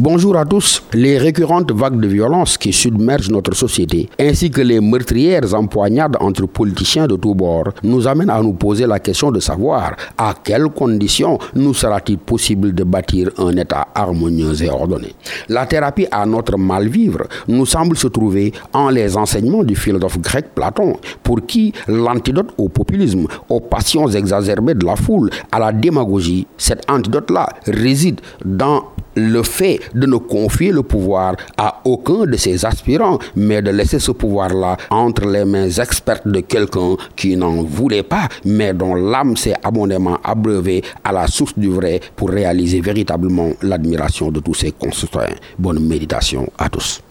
Bonjour à tous. Les récurrentes vagues de violence qui submergent notre société, ainsi que les meurtrières empoignades entre politiciens de tous bords, nous amènent à nous poser la question de savoir à quelles conditions nous sera-t-il possible de bâtir un État harmonieux et ordonné. La thérapie à notre mal-vivre nous semble se trouver en les enseignements du philosophe grec Platon, pour qui l'antidote au populisme, aux passions exacerbées de la foule, à la démagogie, cet antidote-là réside dans le fait de ne confier le pouvoir à aucun de ses aspirants, mais de laisser ce pouvoir-là entre les mains expertes de quelqu'un qui n'en voulait pas, mais dont l'âme s'est abondamment abreuvée à la source du vrai pour réaliser véritablement l'admiration de tous ses concitoyens. Bonne méditation à tous.